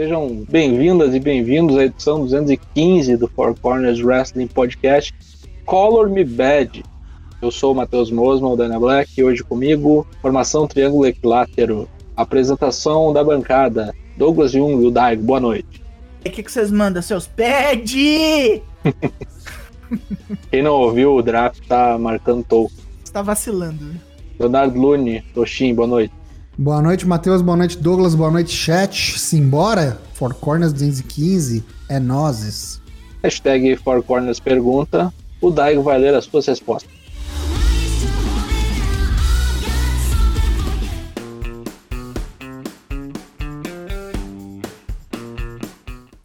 Sejam bem-vindas e bem-vindos à edição 215 do Four Corners Wrestling Podcast Color Me Bad. Eu sou o Matheus Mosman, o Dana Black, e hoje comigo, formação triângulo equilátero, apresentação da bancada, Douglas Jung e o Daigo, boa noite. O que, que vocês mandam, seus pede? Quem não ouviu, o draft tá marcando toco. Você tá vacilando. né? Leonardo Lune, Toshin, boa noite. Boa noite, Matheus. Boa noite, Douglas. Boa noite, chat. Simbora? Four Corners 215 é nozes. Hashtag Four Corners pergunta, o Daigo vai ler as suas respostas.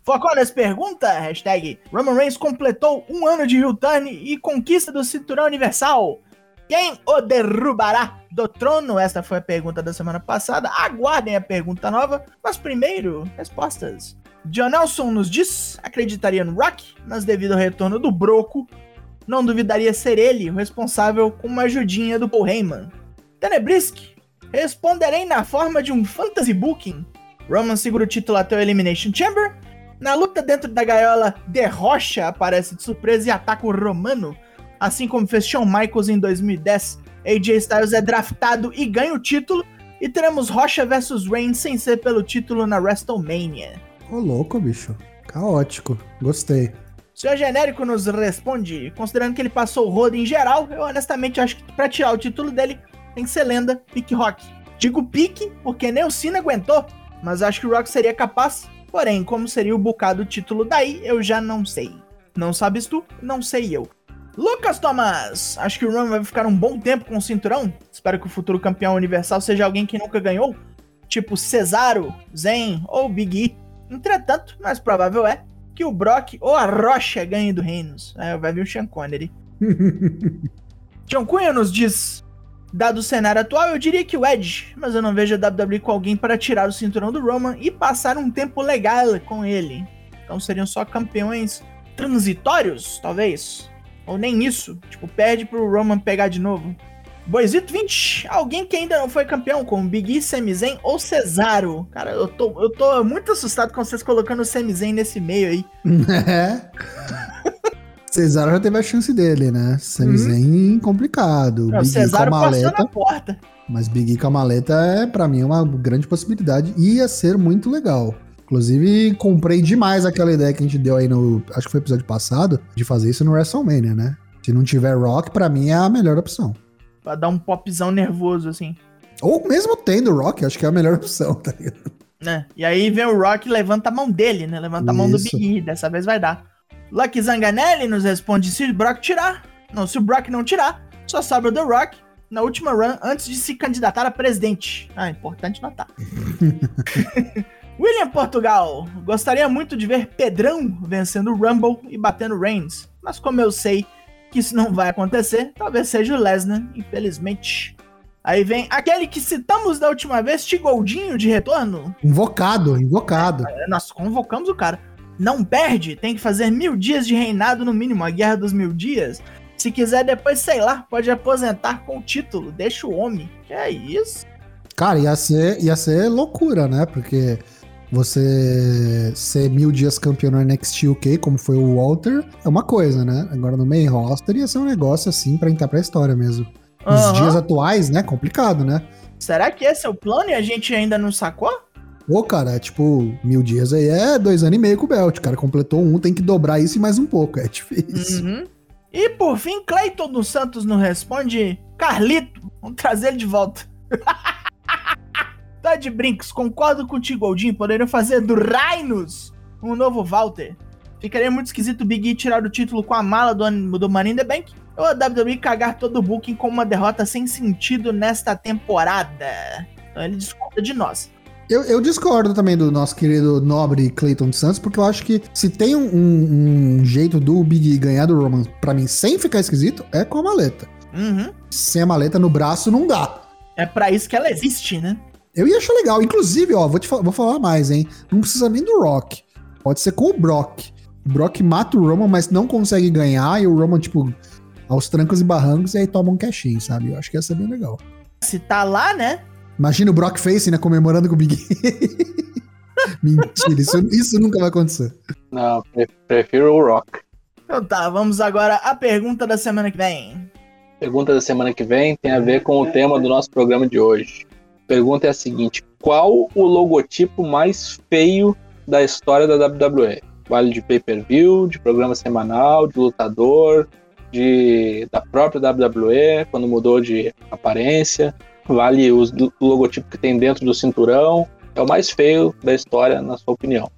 Foconas pergunta, hashtag Roman Reigns completou um ano de heel turn e conquista do cinturão universal. Quem o derrubará do trono? Esta foi a pergunta da semana passada. Aguardem a pergunta nova, mas primeiro, respostas. John Nelson nos diz, acreditaria no Rock, mas devido ao retorno do Broco, não duvidaria ser ele o responsável com uma ajudinha do Paul Heyman. Tenebrisk, responderei na forma de um fantasy booking. Roman segura o título até o Elimination Chamber. Na luta dentro da gaiola, The Rocha aparece de surpresa e ataca o Romano. Assim como fez Shawn Michaels em 2010, AJ Styles é draftado e ganha o título. E teremos Rocha versus Reigns sem ser pelo título na WrestleMania. Ô, louco, bicho. Caótico. Gostei. O senhor genérico nos responde, considerando que ele passou o rodo em geral, eu honestamente acho que pra tirar o título dele tem que ser lenda, pique rock. Digo pique porque nem o Cena aguentou, mas acho que o Rock seria capaz. Porém, como seria o bocado título daí, eu já não sei. Não sabes tu? Não sei eu. Lucas Thomas, acho que o Roman vai ficar um bom tempo com o cinturão. Espero que o futuro campeão universal seja alguém que nunca ganhou, tipo Cesaro, Zen ou Big E. Entretanto, mais provável é que o Brock ou a Rocha ganhe do Reinos. É, vai vir o Sean Connery. John Cunha nos diz: Dado o cenário atual, eu diria que o Edge, mas eu não vejo a WWE com alguém para tirar o cinturão do Roman e passar um tempo legal com ele. Então seriam só campeões transitórios, talvez. Ou nem isso. Tipo, perde pro Roman pegar de novo. Boisito 20, alguém que ainda não foi campeão, como Big E, Sami Zayn ou Cesaro. Cara, eu tô, eu tô muito assustado com vocês colocando o Sami Zayn nesse meio aí. É. Cesaro já teve a chance dele, né? Sami Uhum. Zayn complicado. Não, o Big E com Cesaro a passou na maleta. porta. Mas Big E com a maleta é, pra mim, uma grande possibilidade. Ia ser muito legal. Inclusive, comprei demais aquela ideia que a gente deu aí no. Acho que foi episódio passado, de fazer isso no WrestleMania, né? Se não tiver Rock, pra mim é a melhor opção. Pra dar um popzão nervoso, assim. Ou mesmo tendo Rock, acho que é a melhor opção, tá ligado? né? E aí vem o Rock e levanta a mão dele, né? Levanta a mão do Isso. Big E, dessa vez vai dar. Lucky Zanganelli nos responde se o Brock tirar. Não, se o Brock não tirar, só sobra o The Rock na última run antes de se candidatar a presidente. Ah, importante notar. William Portugal, gostaria muito de ver Pedrão vencendo o Rumble e batendo Reigns, mas como eu sei que isso não vai acontecer, talvez seja o Lesnar, infelizmente. Aí vem aquele que citamos da última vez, Tigoldinho de retorno. Invocado, invocado. É, Nós convocamos o cara. Não perde, tem que fazer mil dias de reinado no mínimo, a guerra dos mil dias. Se quiser depois, sei lá, pode aposentar com o título, deixa o homem. Que é isso? Cara, ia ser, ia ser loucura, né? Porque você ser mil dias campeão no NXT UK, como foi o Walter, é uma coisa, né? Agora no main roster ia ser um negócio assim pra entrar pra história mesmo. Nos Aham. dias atuais, né? Complicado, né? Será que esse é o plano e a gente ainda não sacou? Pô, cara, é tipo, mil dias aí é dois anos e meio com o Belt. O cara completou um, tem que dobrar isso e mais um pouco. É difícil. Uhum. E por fim, Cleiton dos Santos nos responde: Carlito, vamos trazer ele de volta. tá de brincos, concordo contigo, Goldinho. Poderiam fazer do Rhinos um novo Walter. Ficaria muito esquisito o Big E tirar o título com a mala do, do Money in the Bank. Ou a WWE cagar todo o booking com uma derrota sem sentido nesta temporada. Então ele discorda de nós. Eu, eu discordo também do nosso querido nobre Clayton Santos, porque eu acho que se tem um, um- um jeito do Big E ganhar do Roman, pra mim, sem ficar esquisito, é com a maleta. Uhum. Sem a maleta no braço, não dá. É pra isso que ela existe, né? Eu ia achar legal. Inclusive, ó, vou, te vou falar mais, hein? Não precisa nem do Rock. Pode ser com o Brock. O Brock mata o Roman, mas não consegue ganhar, e o Roman, tipo, aos trancos e barrancos, e aí toma um cashinho, sabe? Eu acho que ia ser bem legal. Se tá lá, né? Imagina o Brock Face, né, comemorando com o Big E. Mentira, isso, isso nunca vai acontecer. Não, prefiro o Rock. Então tá, vamos agora à pergunta da semana que vem. Pergunta da semana que vem tem a ver com o tema do nosso programa de hoje. Pergunta é a seguinte: qual o logotipo mais feio da história da WWE? Vale de pay-per-view, de programa semanal, de lutador, de da própria WWE, quando mudou de aparência. Vale o logotipo que tem dentro do cinturão. É o mais feio da história, na sua opinião.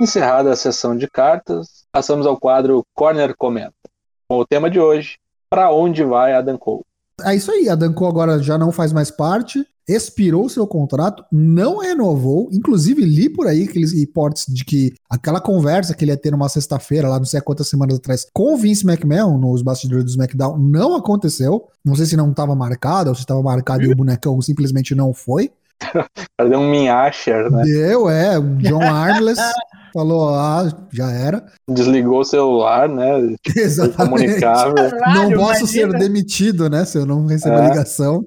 Encerrada a sessão de cartas, passamos ao quadro Corner Comenta. Com o tema de hoje, para onde vai Adam Cole? É isso aí, Adam Cole agora já não faz mais parte, expirou seu contrato, não renovou, inclusive li por aí aqueles reportes de que aquela conversa que ele ia ter numa sexta-feira, lá não sei quantas semanas atrás, com o Vince McMahon nos bastidores do SmackDown, não aconteceu. Não sei se não estava marcado, ou se estava marcado e o bonecão simplesmente não foi. Deu um minhasher, né? Deu, é, John Armless. falou, ah, já era. Desligou o celular, né? Exatamente. não posso imagina. ser demitido, né? Se eu não receber é. ligação,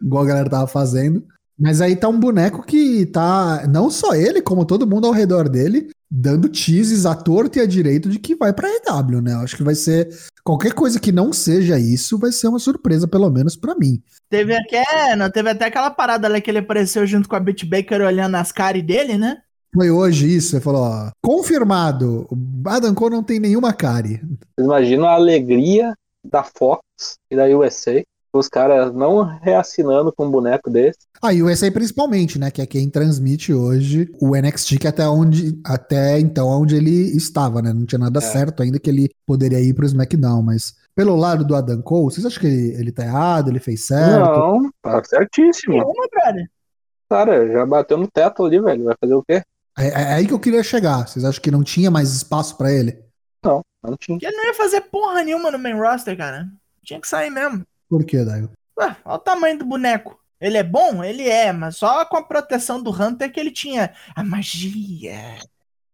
igual a galera tava fazendo. Mas aí tá um boneco que tá, não só ele, como todo mundo ao redor dele, dando teases à torta e à direito de que vai pra EW, né? Eu acho que vai ser. Qualquer coisa que não seja isso vai ser uma surpresa, pelo menos para mim. Teve até, não, teve até aquela parada lá que ele apareceu junto com a Bit Baker olhando as caras dele, né? Foi hoje isso, ele falou, ó, confirmado, o Adam Cole não tem nenhuma cárie. Imagina a alegria da Fox e da USA, os caras não reassinando com um boneco desse. Ah, e o USA principalmente, né, que é quem transmite hoje o NXT, que é até onde, até então, onde ele estava, né, não tinha nada é. certo ainda que ele poderia ir pro SmackDown, mas pelo lado do Adam Cole, vocês acham que ele, ele tá errado, ele fez certo? Não, tá certíssimo. Brother. Cara, já bateu no teto ali, velho, vai fazer o quê? É, é, aí que eu queria chegar. Vocês acham que não tinha mais espaço para ele? Não, não tinha. Ele não ia fazer porra nenhuma no main roster, cara. Tinha que sair mesmo. Por que, Daigo? Ué, olha o tamanho do boneco. Ele é bom? Ele é, mas só com a proteção do Hunter que ele tinha a magia.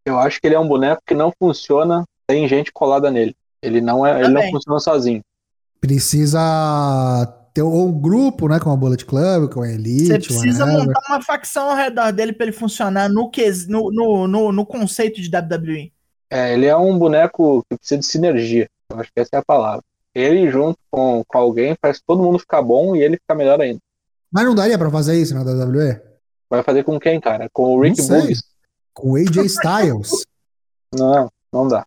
Eu acho que ele é um boneco que não funciona sem gente colada nele. Ele não é, ele não funciona sozinho. Precisa ter um grupo, né, com a Bullet Club, com a Elite. Você precisa whatever. montar uma facção ao redor dele para ele funcionar no, que, no, no, no, no, conceito de WWE. É, ele é um boneco que precisa de sinergia. Eu acho que essa é a palavra. Ele junto com, com alguém faz todo mundo ficar bom e ele ficar melhor ainda. Mas não daria para fazer isso na WWE? Vai fazer com quem, cara? Com o Rick Boogs? Com o AJ Styles? não, não dá.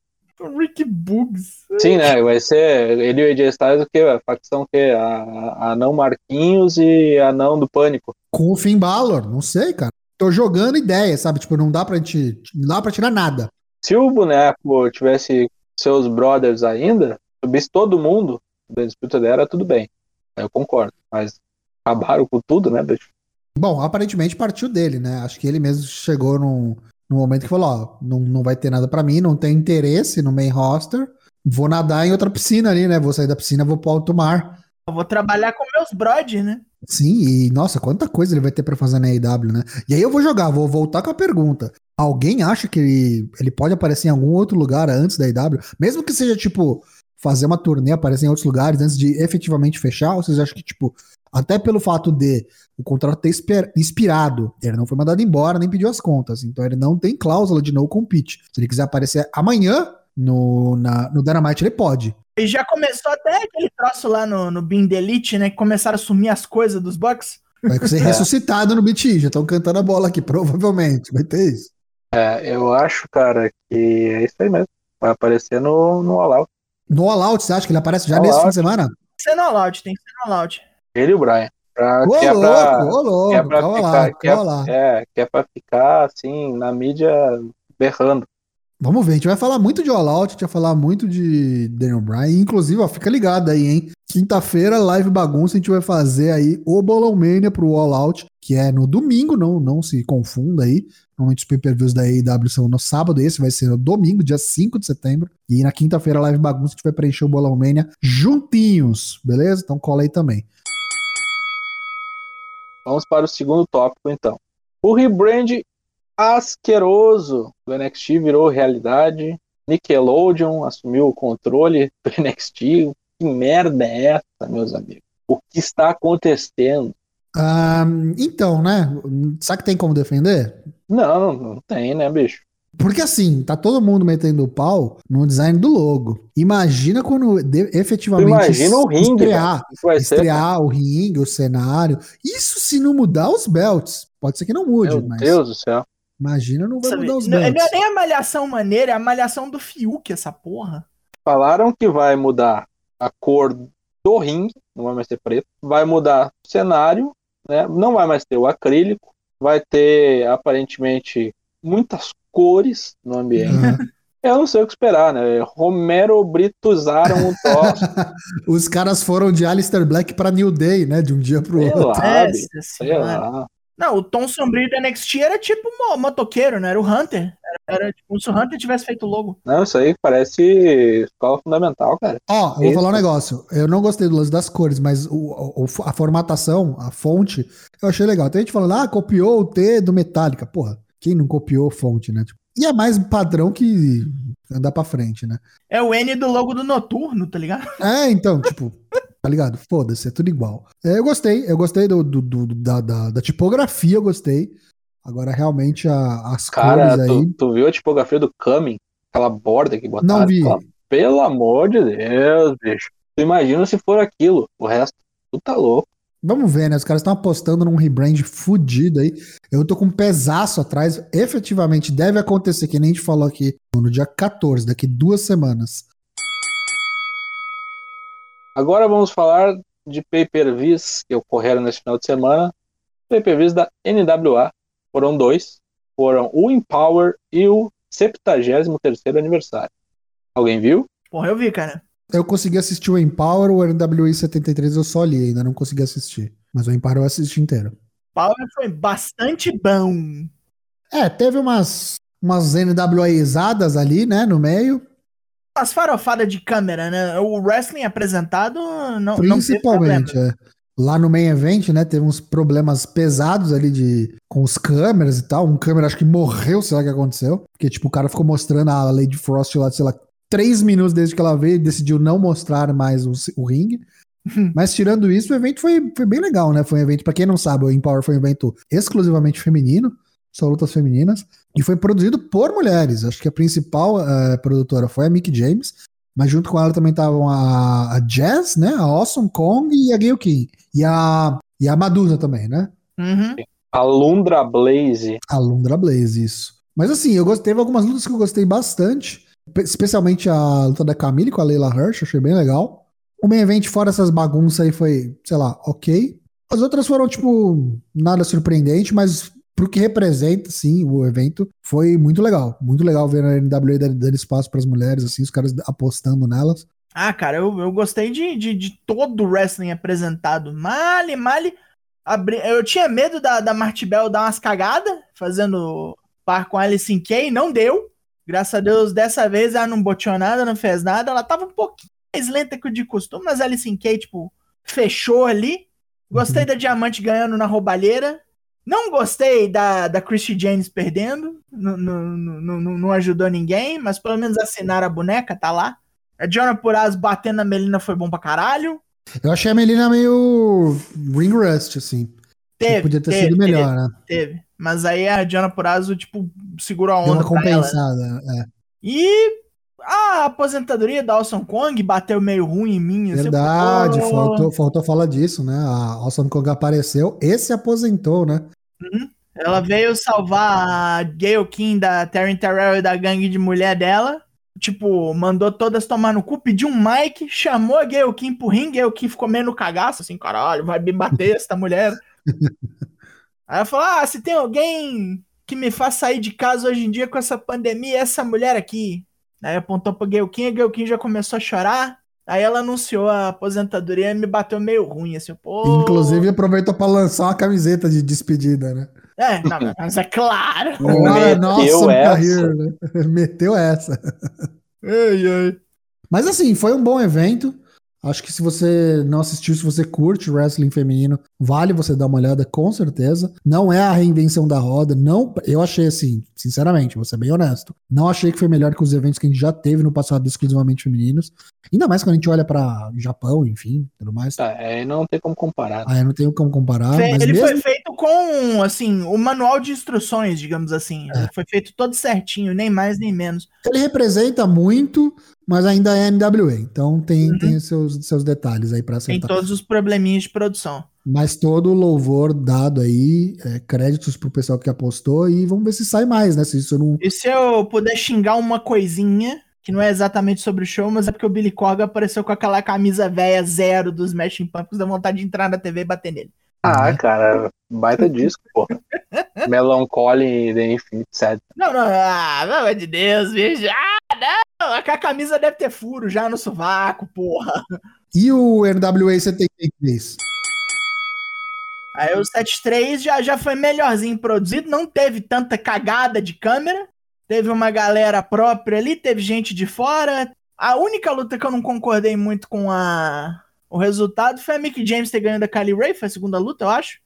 Rick Bugs. Sim, né? Vai ser ele e o AJ Styles o quê? A facção que a, a não Marquinhos e a não do Pânico. Com o Finn Balor, não sei, cara. Tô jogando ideia, sabe? Tipo, não dá pra gente, não dá pra tirar nada. Se o boneco tivesse seus brothers ainda, subisse todo mundo da disputa dela, tudo bem. Eu concordo. Mas acabaram com tudo, né, bicho? Bom, aparentemente partiu dele, né? Acho que ele mesmo chegou num, no momento que falou, ó, não, não vai ter nada para mim, não tem interesse no main roster, vou nadar em outra piscina ali, né? Vou sair da piscina, vou pro alto mar. Eu vou trabalhar com meus brod, né? Sim, e nossa, quanta coisa ele vai ter para fazer na AEW, né? E aí eu vou jogar, vou voltar com a pergunta. Alguém acha que ele, ele pode aparecer em algum outro lugar antes da AEW? Mesmo que seja, tipo, fazer uma turnê, aparecer em outros lugares antes de efetivamente fechar? Ou vocês acham que, tipo, até pelo fato de o contrato ter expirado, ele não foi mandado embora nem pediu as contas, então ele não tem cláusula de no compete. Se ele quiser aparecer amanhã no, na, no Dynamite, ele pode. E já começou até aquele troço lá no, no Bean Elite, né? Que começaram a sumir as coisas dos Bucks. Vai ser é. ressuscitado no BT, já estão cantando a bola aqui, provavelmente. Vai ter isso. É, eu acho, cara, que é isso aí mesmo. Vai aparecer no, no All Out. No All Out, você acha que ele aparece já All nesse out. fim de semana? Tem que ser no All Out, tem que ser no All Out. Ele e o Brian. Pra, ô, que é louco, pra, ô, louco, que é pra calma ficar, lá, que é, lá. É, que é pra ficar, assim, na mídia berrando. Vamos ver, a gente vai falar muito de All Out, a gente vai falar muito de Daniel Bryan, inclusive, ó, fica ligado aí, hein? Quinta-feira, live bagunça, a gente vai fazer aí o Bolão Mania pro All Out, que é no domingo, não, não se confunda aí. Normalmente os pay-per-views da AEW são no sábado, esse vai ser no domingo, dia 5 de setembro. E na quinta-feira, live bagunça, a gente vai preencher o Bolão Mania juntinhos, beleza? Então cola aí também. Vamos para o segundo tópico, então. O rebrand asqueroso do NXT virou realidade. Nickelodeon assumiu o controle do NXT. Que merda é essa, meus amigos? O que está acontecendo? Ah, então, né? Sabe que tem como defender? Não, não tem, né, bicho? Porque assim, tá todo mundo metendo o pau no design do logo. Imagina quando de- efetivamente Imagina o ringue, estrear, vai ser, estrear o ringue, o cenário. Isso se não mudar os belts. Pode ser que não mude, meu mas Deus do céu. imagina não vai Sabe, mudar os não, não belts. é nem a malhação maneira, é a malhação do Fiuk, essa porra. Falaram que vai mudar a cor do ringue, não vai mais ter preto. Vai mudar o cenário, né? Não vai mais ter o acrílico. Vai ter, aparentemente, muitas cores no ambiente. Ah, Eu não sei o que esperar, né? Romero Brito usaram o troço. os caras foram de Alistair Black pra New Day, né? De um dia pro sei outro. lá, bicho, sei lá. Não, o tom sombrio do NXT era tipo mo- motoqueiro, não era o Hunter. Era, era tipo, se o Hunter tivesse feito o logo. Não, isso aí parece escola fundamental, cara. Ó, eu vou falar um negócio. Eu não gostei do lance das cores, mas o, o- a formatação, a fonte, eu achei legal. Tem gente falando, ah, copiou o T do Metallica. Porra, quem não copiou fonte, né? Tipo, e é mais padrão que andar pra frente, né? É o N do logo do Noturno, tá ligado? É, então, tipo, tá ligado? Foda-se, é tudo igual. É, eu gostei, eu gostei do, do- do- da, da- da tipografia, eu gostei. Agora, realmente, a- as Cara, cores aí. tu, tu viu a tipografia do Coming? Aquela borda que botaram? Não vi. Aquela- Pelo amor de Deus, bicho. Tu imagina se for aquilo. O resto, tu tá louco. Vamos ver, né? Os caras estão apostando num rebrand fudido aí. Eu tô com um pesaço atrás. Efetivamente, deve acontecer, que nem a gente falou aqui, no dia 14, daqui duas semanas. Agora vamos falar de pay-per-views que ocorreram nesse final de semana. Pay-per-views da NWA. Foram dois. Foram o Empower e o 73º aniversário. Alguém viu? Porra, eu vi, cara. Eu consegui assistir o Empower, o NWI 73 eu só li, ainda não consegui assistir. Mas o Empower eu assisti inteiro. Power foi bastante bom. É, teve umas, umas NWAizadas ali, né, no meio. As farofadas de câmera, né? O wrestling apresentado não, não Principalmente, problema. é. Lá no main event, né, teve uns problemas pesados ali de com os câmeras e tal. Um câmera acho que morreu, sei lá o que aconteceu. Porque, tipo, o cara ficou mostrando a Lady Frost lá, sei lá, três minutos desde que ela veio e decidiu não mostrar mais o, o ringue. Mas tirando isso, o evento foi, foi bem legal, né? Foi um evento, pra quem não sabe, o Empower foi um evento exclusivamente feminino, só lutas femininas, e foi produzido por mulheres. Acho que a principal eh, produtora foi a Mick James, mas junto com ela também estavam a, a Jazz, né? A Awesome Kong e a Gail King. E a, e a Madusa também, né? Uhum. A Lundra Blaze. A Lundra Blaze, isso. Mas assim, eu gostei, teve algumas lutas que eu gostei bastante, pe- especialmente a luta da Camille com a Leila Hirsch, achei bem legal. O main event, fora essas bagunças aí, foi, sei lá, ok. As outras foram, tipo, nada surpreendente, mas pro que representa, sim, o evento, foi muito legal. Muito legal ver a NWA dando espaço pras mulheres, assim, os caras apostando nelas. Ah, cara, eu, eu gostei de, de, de todo o wrestling apresentado. Male, male. Abri... Eu tinha medo da, da Martibel dar umas cagadas, fazendo par com a Alice in Kay, não deu. Graças a Deus, dessa vez ela não boteou nada, não fez nada. Ela tava um pouquinho mais lenta que o de costume, mas a Alice in Kay, tipo, fechou ali. Gostei Uhum. da Diamante ganhando na roubalheira. Não gostei da, da Christy James perdendo. Não, ajudou ninguém, mas pelo menos assinaram a boneca, tá lá. A Jonah Puraz batendo na Melina foi bom pra caralho. Eu achei a Melina meio ring rust, assim. Teve, Podia ter teve, sido melhor, né? Teve, teve. Mas aí a Jonah Purazo, tipo, segurou a Deu onda uma pra ela. né? compensada. é. E a aposentadoria da Awesome Kong bateu meio ruim em mim. assim, Verdade, pô, faltou, faltou falar disso, né? A Awesome Kong apareceu e se aposentou, né? Ela veio salvar a Gail King da Terry Terrell e da gangue de mulher dela. Tipo, mandou todas tomar no cu, pediu um mic, chamou a Gail King pro ringue, Gail King ficou meio no cagaço, assim, caralho, vai me bater essa mulher. Aí ela falou, ah, se tem alguém que me faz sair de casa hoje em dia com essa pandemia, é essa mulher aqui. Aí apontou pra Gail King, a Gail King já começou a chorar. Aí ela anunciou a aposentadoria e me bateu meio ruim, assim, pô... Inclusive aproveitou pra lançar uma camiseta de despedida, né? É, não, mas é claro. Ah, nossa, Meteu essa. né? Meteu essa. Ai, ai. Mas assim, foi um bom evento. Acho que se você não assistiu, se você curte wrestling feminino, vale você dar uma olhada, com certeza. Não é a reinvenção da roda, não. Eu achei assim, sinceramente, vou ser bem honesto. Não achei que foi melhor que os eventos que a gente já teve no passado exclusivamente femininos. Ainda mais quando a gente olha para Japão, enfim, tudo mais. É, não tem como comparar. Ah, não tenho como comparar. Ele mesmo... foi feito com, assim, o manual de instruções, digamos assim. É. Foi feito todo certinho, nem mais nem menos. Ele representa muito mas ainda é NWA, então tem, uhum. tem seus, seus detalhes aí para acertar. Tem todos os probleminhas de produção. Mas todo o louvor dado aí, é, créditos pro pessoal que apostou e vamos ver se sai mais, né? Se isso não. E se eu puder xingar uma coisinha, que não é exatamente sobre o show, mas é porque o Billy Corgan apareceu com aquela camisa velha zero dos Smashing Pumpkins, dá vontade de entrar na TV e bater nele. Ah, uhum. cara, baita disco, porra. Melancholy The Infinite Sad. Não, não, ah, pelo amor de Deus, bicho. Ah, não, a camisa deve ter furo já no sovaco, porra. E o NWA 73? Aí o 73 já, já foi melhorzinho produzido, não teve tanta cagada de câmera. Teve uma galera própria ali, teve gente de fora. A única luta que eu não concordei muito com a, o resultado foi a Mick James ter ganho da Kylie Ray, foi a segunda luta, eu acho.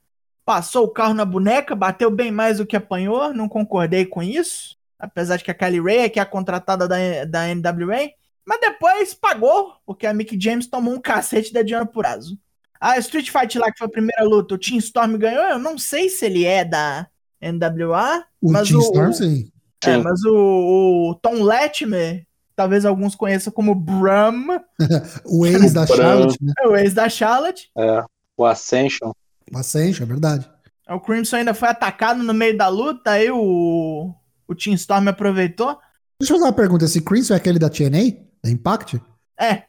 Passou o carro na boneca, bateu bem mais do que apanhou, não concordei com isso. Apesar de que a Kylie Ray é que é a contratada da, da NWA. Mas depois pagou, porque a Mick James tomou um cacete da Diana Purazo. A Street Fight lá, que foi a primeira luta, o Team Storm ganhou. Eu não sei se ele é da NWA. O mas Team o, Storm, sim. É, mas o, o Tom Latimer talvez alguns conheçam como Bram. o ex da Charlotte, né? É o ex da Charlotte. É, o Ascension. O Ascension, é verdade. O Crimson ainda foi atacado no meio da luta, aí o, o Team Storm aproveitou. Deixa eu fazer uma pergunta, esse Crimson é aquele da TNA? Da Impact? É,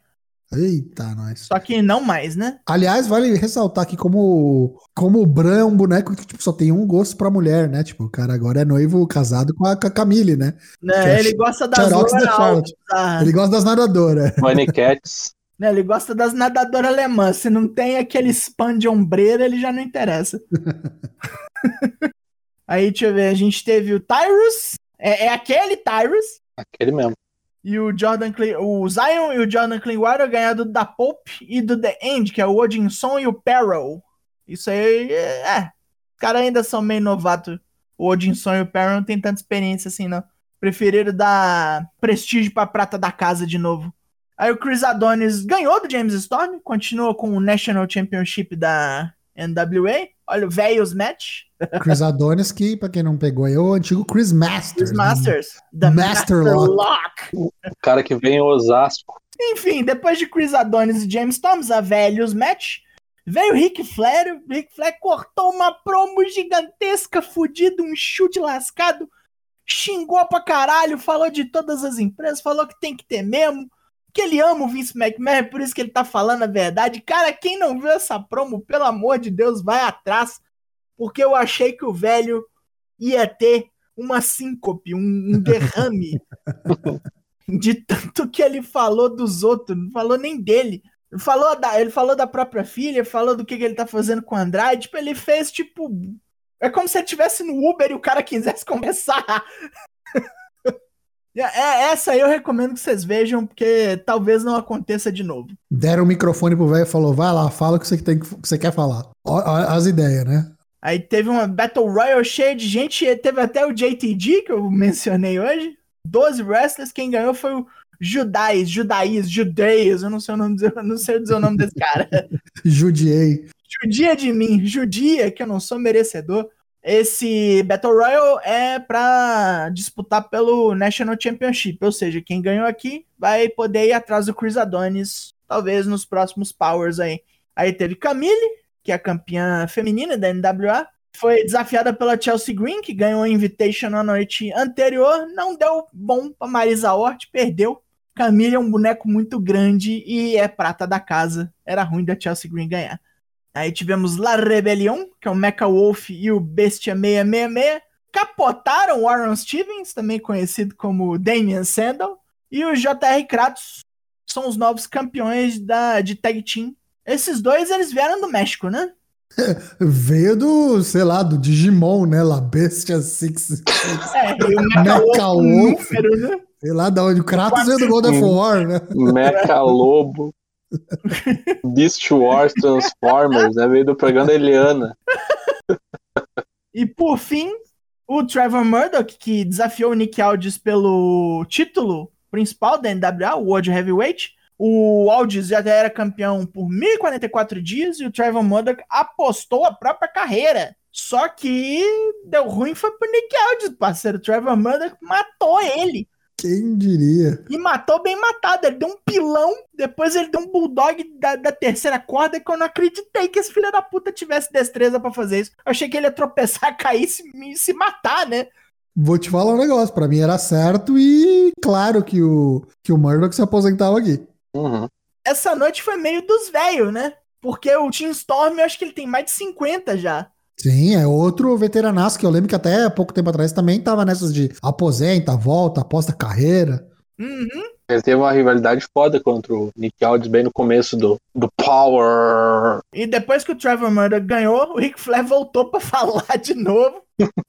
Eita, nós. Só que não mais, né? Aliás, vale ressaltar aqui como, como o Bran é um boneco que tipo, só tem um gosto pra mulher, né? Tipo, o cara agora é noivo casado com a, com a Camille, né? né ele gosta das Charlotte ah. Ele gosta das nadadoras. Money Cats. Né, ele gosta das nadadoras alemãs. Se não tem aquele span de ombreira, ele já não interessa. Aí, deixa eu ver, a gente teve o Tyrus. É, é aquele Tyrus. Aquele mesmo. E o Jordan Cle... o Zion e o Jordan Clearwater ganharam da Pope e do The End, que é o Odinson e o Peril. Isso aí é. Os caras ainda são meio novatos. O Odinson e o Peril não tem tanta experiência assim, não. Preferiram dar prestígio pra prata da casa de novo. Aí o Chris Adonis ganhou do James Storm, continua com o National Championship da NWA. Olha o Velhos Match. Chris Adonis, que, pra quem não pegou, é o antigo Chris Masters. Chris Masters. The Master, Master Lock. Lock. O cara que vem em Osasco. Enfim, depois de Chris Adonis e James Thomas, a Velhos Match, veio o Rick Flair. O Rick Flair cortou uma promo gigantesca, fudido, um chute lascado. Xingou pra caralho, falou de todas as empresas, falou que tem que ter mesmo que ele ama o Vince McMahon, é por isso que ele tá falando a verdade. Cara, quem não viu essa promo, pelo amor de Deus, vai atrás, porque eu achei que o velho ia ter uma síncope, um, um derrame. de tanto que ele falou dos outros, não falou nem dele. Ele falou da, ele falou da própria filha, falou do que, que ele tá fazendo com o Andrade. Tipo, ele fez tipo. É como se ele estivesse no Uber e o cara quisesse começar é, é, essa aí eu recomendo que vocês vejam, porque talvez não aconteça de novo. Deram o microfone pro velho e falou: vai lá, fala o que você, tem, que você quer falar. As ideias, né? Aí teve uma Battle Royale cheia de gente, teve até o JTG, que eu mencionei hoje. 12 wrestlers, quem ganhou foi o Judais, Judaís, Judeias, eu não sei o nome, eu não sei dizer o nome desse cara. Judiei. Judia de mim, judia, que eu não sou merecedor. Esse Battle Royale é para disputar pelo National Championship, ou seja, quem ganhou aqui vai poder ir atrás do Chris Adonis, talvez nos próximos Powers aí. Aí teve Camille, que é a campeã feminina da NWA, foi desafiada pela Chelsea Green, que ganhou a Invitation na noite anterior, não deu bom para Marisa Hort, perdeu. Camille é um boneco muito grande e é prata da casa. Era ruim da Chelsea Green ganhar. Aí tivemos La Rebelião, que é o Mecha Wolf e o Bestia 666. Capotaram o Aaron Stevens, também conhecido como Damian Sandal. E o JR Kratos são os novos campeões da, de Tag Team. Esses dois, eles vieram do México, né? Veio do, sei lá, do Digimon, né? La Bestia 6. É, e o Mecha, Wolf. Né? Sei lá de onde. O Kratos veio do God of War, né? Mecha Lobo. Beast Wars Transformers, né? Veio do programa Eliana. E por fim, o Trevor Murdoch, que desafiou o Nick Aldis pelo título principal da NWA, o World Heavyweight. O Aldis já era campeão por 1044 dias e o Trevor Murdoch apostou a própria carreira. Só que deu ruim foi pro Nick Aldis, parceiro. O Trevor Murdoch matou ele. Quem diria? E matou bem matado. Ele deu um pilão, depois ele deu um bulldog da, da terceira corda que eu não acreditei que esse filho da puta tivesse destreza para fazer isso. Eu achei que ele ia tropeçar, cair e se, se matar, né? Vou te falar um negócio, para mim era certo e claro que o, que o Murdoch se aposentava aqui. Uhum. Essa noite foi meio dos velhos, né? Porque o Team Storm, eu acho que ele tem mais de 50 já. Sim, é outro veteranaço que eu lembro que até pouco tempo atrás também tava nessas de aposenta, volta, aposta carreira. Uhum. Ele teve uma rivalidade foda contra o Nick Aldis bem no começo do, do Power. E depois que o Trevor Murdoch ganhou, o Ric Flair voltou pra falar de novo.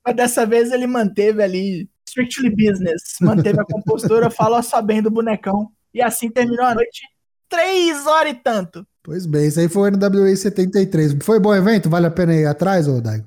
Mas dessa vez ele manteve ali strictly business, manteve a compostura, falou só bem do bonecão. E assim terminou a noite. Três horas e tanto. Pois bem, isso aí foi o NWA 73. Foi bom evento? Vale a pena ir atrás, ô Daigo?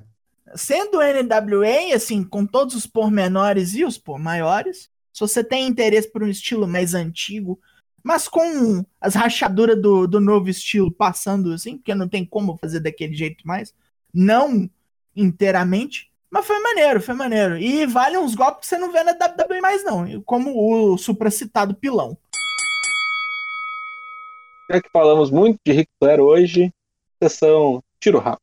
Sendo NWA, assim, com todos os pormenores e os por maiores, se você tem interesse por um estilo mais antigo, mas com as rachaduras do, do novo estilo passando assim, porque não tem como fazer daquele jeito mais, não inteiramente, mas foi maneiro, foi maneiro. E vale uns golpes que você não vê na WWE mais não, como o supracitado pilão. Já que falamos muito de Ric Flair hoje, sessão tiro rápido.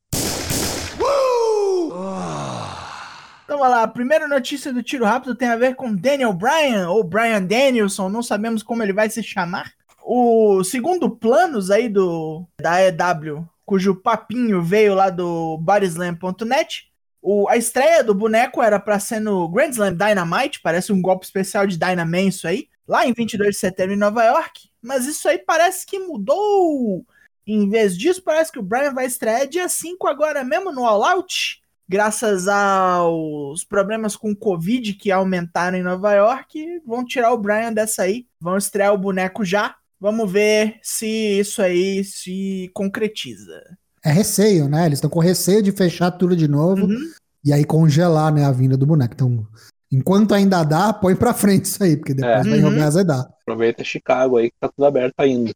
Então vamos lá, a primeira notícia do tiro rápido tem a ver com Daniel Bryan, ou Bryan Danielson, não sabemos como ele vai se chamar. O segundo planos aí do da EW, cujo papinho veio lá do bodyslam.net, o, a estreia do boneco era para ser no Grand Slam Dynamite, parece um golpe especial de Dynamite isso aí, lá em 22 de setembro em Nova York, mas isso aí parece que mudou. Em vez disso, parece que o Bryan vai estrear dia 5 agora mesmo no All Out, graças aos problemas com o Covid que aumentaram em Nova York, vão tirar o Bryan dessa aí, vão estrear o boneco já. Vamos ver se isso aí se concretiza. É receio, né? Eles estão com receio de fechar tudo de novo Uhum. e aí congelar, né, a vinda do boneco. Então, enquanto ainda dá, põe pra frente isso aí, porque depois É. vai Uhum. jogar azedar. Aproveita Chicago aí que tá tudo aberto ainda.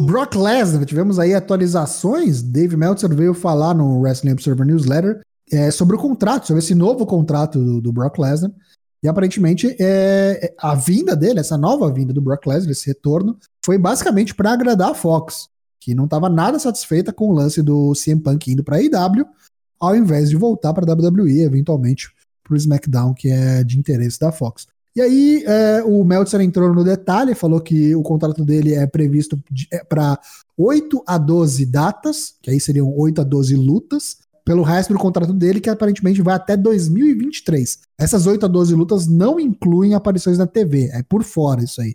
Brock Lesnar, tivemos aí atualizações. Dave Meltzer veio falar no Wrestling Observer Newsletter é, sobre o contrato, sobre esse novo contrato do, do Brock Lesnar. E aparentemente é, a vinda dele, essa nova vinda do Brock Lesnar, esse retorno, foi basicamente para agradar a Fox, que não estava nada satisfeita com o lance do CM Punk indo para a IW, ao invés de voltar para a WWE, eventualmente para o SmackDown, que é de interesse da Fox. E aí é, o Meltzer entrou no detalhe, falou que o contrato dele é previsto para 8 a 12 datas, que aí seriam 8 a 12 lutas, pelo resto do contrato dele, que aparentemente vai até 2023. Essas 8 a 12 lutas não incluem aparições na TV, é por fora isso aí.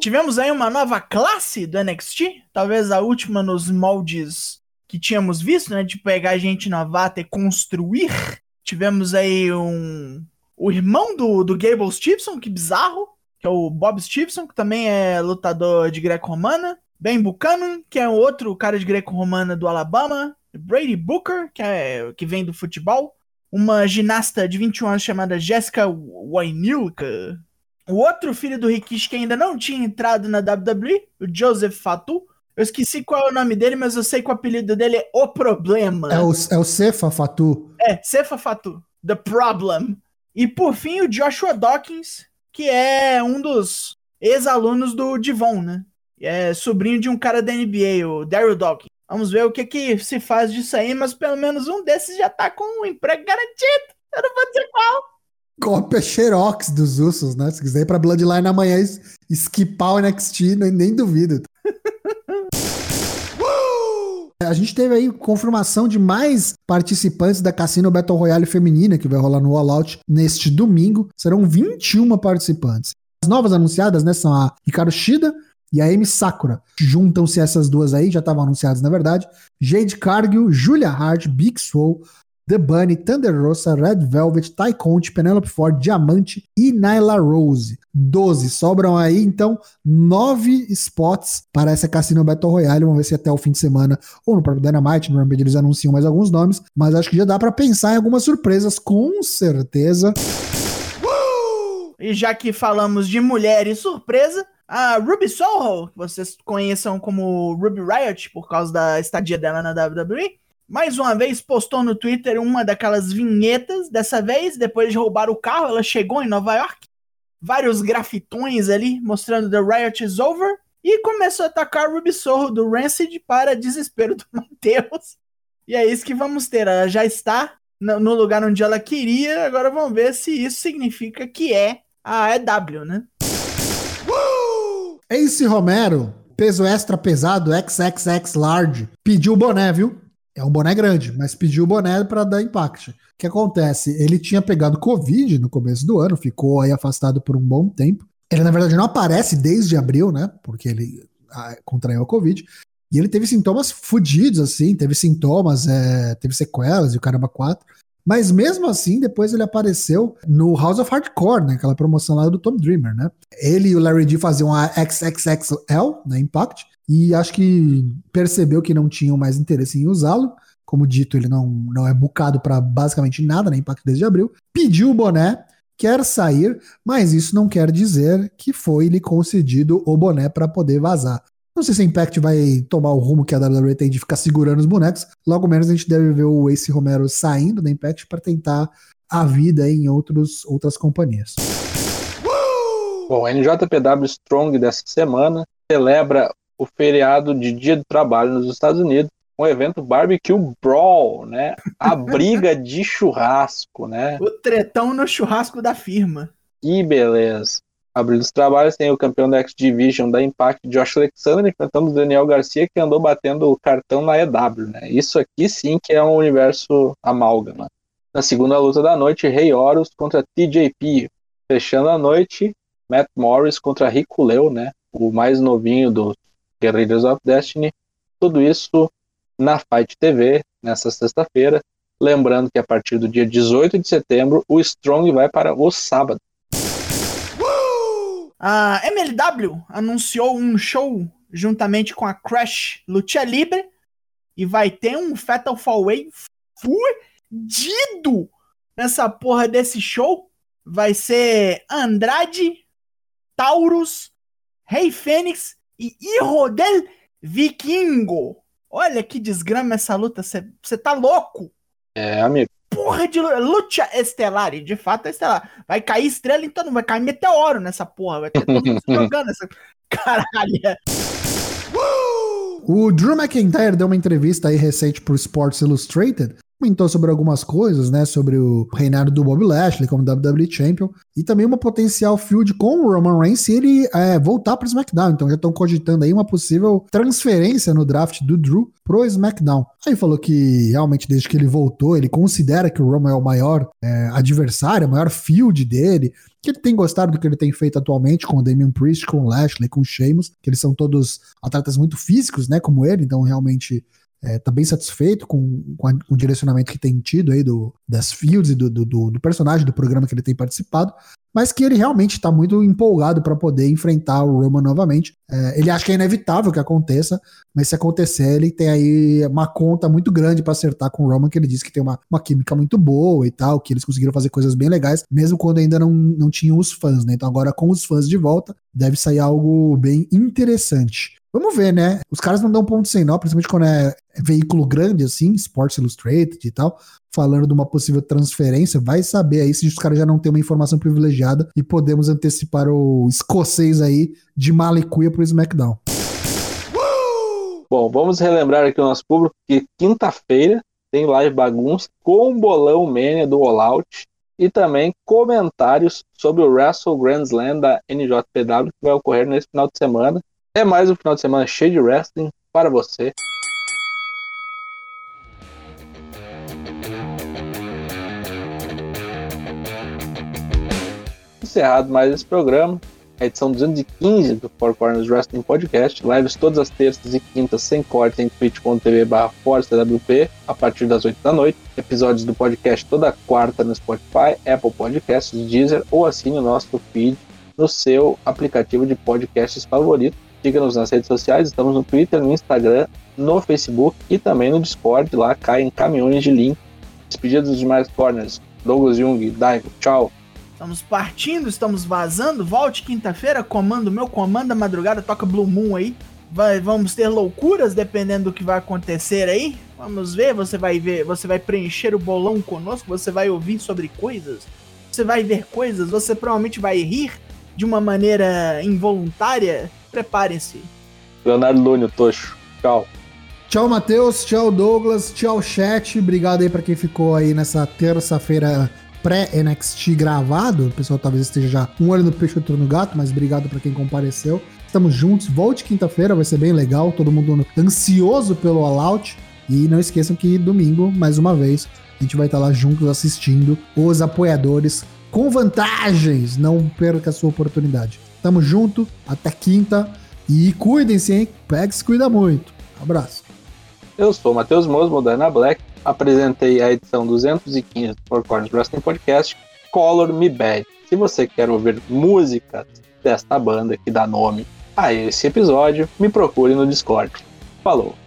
Tivemos aí uma nova classe do NXT, talvez a última nos moldes que tínhamos visto, né? De pegar gente novata e construir. Tivemos aí um. O irmão do, do Gable Stevenson, que bizarro, que é o Bob Stevenson, que também é lutador de greco-romana. Ben Buchanan, que é outro cara de greco-romana do Alabama. Brady Booker, que, é, que vem do futebol. Uma ginasta de 21 anos chamada Jessica Wainilka, o outro filho do Rikishi que ainda não tinha entrado na WWE, o Joseph Fatu. Eu esqueci qual é o nome dele, mas eu sei que o apelido dele é O Problema. É o, é o Cefa Fatu. É, Cefa Fatu. The Problem. E por fim, o Joshua Dawkins, que é um dos ex-alunos do Divon, né? É sobrinho de um cara da NBA, o Daryl Dawkins. Vamos ver o que, que se faz disso aí, mas pelo menos um desses já tá com um emprego garantido. Eu não vou dizer qual. Cópia Xerox dos Usos, né? Se quiser ir pra Bloodline amanhã es- esquipar o NXT, nem, nem duvido. A gente teve aí confirmação de mais participantes da Cassino Battle Royale feminina que vai rolar no All Out neste domingo. Serão 21 participantes. As novas anunciadas, né, são a Hikaru Shida e a Amy Sakura. Juntam-se essas duas aí, já estavam anunciadas na verdade. Jade Cargill, Julia Hart, Big Swole, The Bunny, Thunder Rosa, Red Velvet, Ty Conte, Penelope Ford, Diamante e Nyla Rose. 12. Sobram aí, então, 9 spots para essa Cassino Battle Royale. Vamos ver se até o fim de semana, ou no próprio Dynamite, no Rampage eles anunciam mais alguns nomes, mas acho que já dá para pensar em algumas surpresas, com certeza. E já que falamos de mulher e surpresa, a Ruby Soho, que vocês conheçam como Ruby Riot por causa da estadia dela na WWE, mais uma vez postou no Twitter uma daquelas vinhetas. Dessa vez, depois de roubar o carro, ela chegou em Nova York. Vários grafitões ali mostrando The Riot is over. E começou a atacar Ruby Soho do Rancid para desespero do Matheus. E é isso que vamos ter. Ela já está no lugar onde ela queria. Agora vamos ver se isso significa que é a EW, né? Ace Romero, peso extra pesado, XXX large, pediu o boné, viu? É um boné grande, mas pediu o boné para dar impact. O que acontece? Ele tinha pegado Covid no começo do ano, ficou aí afastado por um bom tempo. Ele, na verdade, não aparece desde abril, né? Porque ele contraiu a Covid. E ele teve sintomas fudidos, assim, teve sintomas, é, teve sequelas e o caramba 4. Mas mesmo assim, depois ele apareceu no House of Hardcore, né? Aquela promoção lá do Tom Dreamer, né? Ele e o Larry D faziam a XXXL, né? Impact. E acho que percebeu que não tinham mais interesse em usá-lo. Como dito, ele não, não é bucado para basicamente nada, né? Impact desde abril. Pediu o boné, quer sair, mas isso não quer dizer que foi lhe concedido o boné para poder vazar. Não sei se a Impact vai tomar o rumo que a WWE tem de ficar segurando os bonecos. Logo menos a gente deve ver o Ace Romero saindo da Impact para tentar a vida em outros, outras companhias. Bom, a NJPW Strong dessa semana celebra o feriado de Dia do Trabalho nos Estados Unidos, um evento Barbecue Brawl, né? A briga de churrasco, né? O tretão no churrasco da firma. Que beleza. Abrindo os trabalhos, tem o campeão da X-Division da Impact, Josh Alexander, enfrentando o Daniel Garcia, que andou batendo o cartão na EW, né? Isso aqui sim que é um universo amálgama. Na segunda luta da noite, Rei Horus contra TJP. Fechando a noite, Matt Morris contra Rico Leo, né? O mais novinho dos Guerrillas of Destiny. Tudo isso na Fight TV, nessa sexta-feira. Lembrando que a partir do dia 18 de setembro, o Strong vai para o sábado. A MLW anunciou um show juntamente com a Crash Lucha Libre e vai ter um Fatal Fall Away fudido nessa porra desse show. Vai ser Andrade, Taurus, Rei Fênix e Hijo del Vikingo. Olha que desgrama essa luta, você tá louco? É, amigo porra de luta estelar. E de fato é estelar. Vai cair estrela, então não vai cair meteoro nessa porra. Vai ter todo mundo jogando essa. Caralho. O Drew McIntyre deu uma entrevista aí recente pro Sports Illustrated comentou sobre algumas coisas, né? Sobre o reinado do Bob Lashley como WWE Champion e também uma potencial feud com o Roman Reigns se ele é, voltar para o SmackDown. Então já estão cogitando aí uma possível transferência no draft do Drew pro SmackDown. Aí falou que realmente desde que ele voltou, ele considera que o Roman é o maior é, adversário, o maior field dele, que ele tem gostado do que ele tem feito atualmente com o Damian Priest, com o Lashley, com o Sheamus, que eles são todos atletas muito físicos, né, como ele, então realmente é, tá bem satisfeito com, com, a, com, o direcionamento que tem tido aí do, das fields e do, do, do, personagem do programa que ele tem participado, mas que ele realmente está muito empolgado para poder enfrentar o Roman novamente. É, ele acha que é inevitável que aconteça, mas se acontecer, ele tem aí uma conta muito grande para acertar com o Roman, que ele disse que tem uma, uma química muito boa e tal, que eles conseguiram fazer coisas bem legais, mesmo quando ainda não, não tinham os fãs, né? Então agora com os fãs de volta, deve sair algo bem interessante. Vamos ver, né? Os caras não dão ponto sem nó, principalmente quando é veículo grande assim, Sports Illustrated e tal, falando de uma possível transferência. Vai saber aí se os caras já não têm uma informação privilegiada e podemos antecipar o escocês aí de Malicuia pro SmackDown. Bom, vamos relembrar aqui o nosso público que quinta-feira tem live bagunça com bolão Mania do All Out e também comentários sobre o Wrestle Grand Slam da NJPW que vai ocorrer nesse final de semana. É mais um final de semana cheio de wrestling para você. Encerrado mais esse programa. a edição 215 do Four Corners Wrestling Podcast. Lives todas as terças e quintas sem corte em twitch.tv ForceWP a partir das 8 da noite. Episódios do podcast toda quarta no Spotify, Apple Podcasts, Deezer ou assine o nosso feed no seu aplicativo de podcasts favorito. Siga-nos nas redes sociais, estamos no Twitter, no Instagram, no Facebook e também no Discord. Lá caem caminhões de link. Despedidos dos demais corners. Douglas Jung, Daigo, tchau. Estamos partindo, estamos vazando. Volte quinta-feira, comando meu, comanda madrugada, toca Blue Moon aí. Vai, vamos ter loucuras dependendo do que vai acontecer aí. Vamos ver, você vai ver, você vai preencher o bolão conosco, você vai ouvir sobre coisas, você vai ver coisas, você provavelmente vai rir de uma maneira involuntária. Prepare-se. Leonardo Lúnio, Tocho. Tchau. Tchau, Matheus. Tchau, Douglas. Tchau, chat. Obrigado aí para quem ficou aí nessa terça-feira pré-NXT gravado. O pessoal talvez esteja já um olho no peixe, outro no gato, mas obrigado para quem compareceu. Estamos juntos. Volte quinta-feira, vai ser bem legal. Todo mundo ansioso pelo All Out. E não esqueçam que domingo, mais uma vez, a gente vai estar lá juntos assistindo os apoiadores com vantagens. Não perca a sua oportunidade. Tamo junto, até quinta. E cuidem-se, hein? Pega se cuida muito. Abraço. Eu sou o Matheus Mosmo, da Ana Black apresentei a edição 215 do Four Corners Wrestling Podcast, Color Me Bad. Se você quer ouvir músicas desta banda que dá nome a esse episódio, me procure no Discord. Falou!